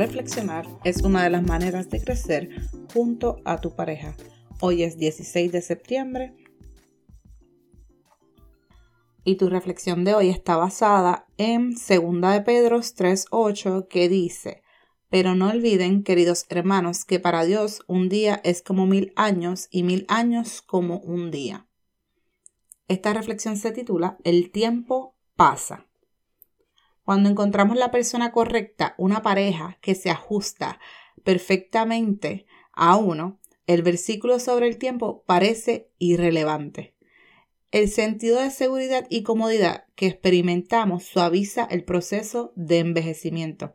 reflexionar es una de las maneras de crecer junto a tu pareja. Hoy es 16 de septiembre y tu reflexión de hoy está basada en 2 de Pedro 3.8 que dice, pero no olviden, queridos hermanos, que para Dios un día es como mil años y mil años como un día. Esta reflexión se titula El tiempo pasa. Cuando encontramos la persona correcta, una pareja que se ajusta perfectamente a uno, el versículo sobre el tiempo parece irrelevante. El sentido de seguridad y comodidad que experimentamos suaviza el proceso de envejecimiento,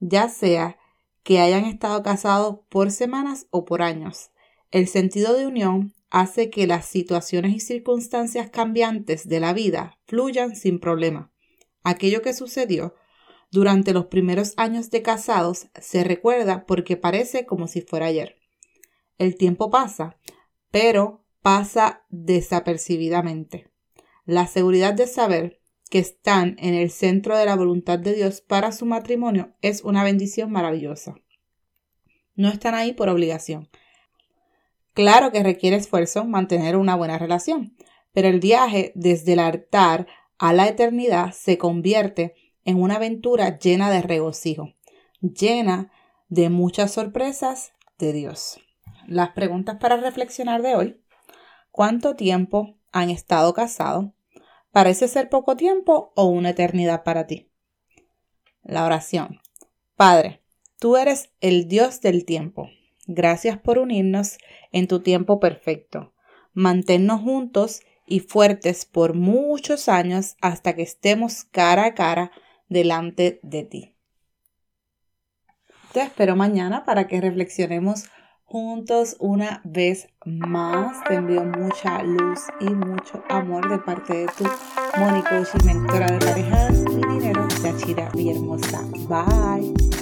ya sea que hayan estado casados por semanas o por años. El sentido de unión hace que las situaciones y circunstancias cambiantes de la vida fluyan sin problema. Aquello que sucedió durante los primeros años de casados se recuerda porque parece como si fuera ayer. El tiempo pasa, pero pasa desapercibidamente. La seguridad de saber que están en el centro de la voluntad de Dios para su matrimonio es una bendición maravillosa. No están ahí por obligación. Claro que requiere esfuerzo mantener una buena relación, pero el viaje desde el altar a la eternidad se convierte en una aventura llena de regocijo, llena de muchas sorpresas de Dios. Las preguntas para reflexionar de hoy. ¿Cuánto tiempo han estado casados? ¿Parece ser poco tiempo o una eternidad para ti? La oración. Padre, tú eres el Dios del tiempo. Gracias por unirnos en tu tiempo perfecto. Manténnos juntos y fuertes por muchos años hasta que estemos cara a cara delante de ti. Te espero mañana para que reflexionemos juntos una vez más. Te envío mucha luz y mucho amor de parte de tu Mónica mentora de parejas y dinero, Yachira Hermosa. Bye.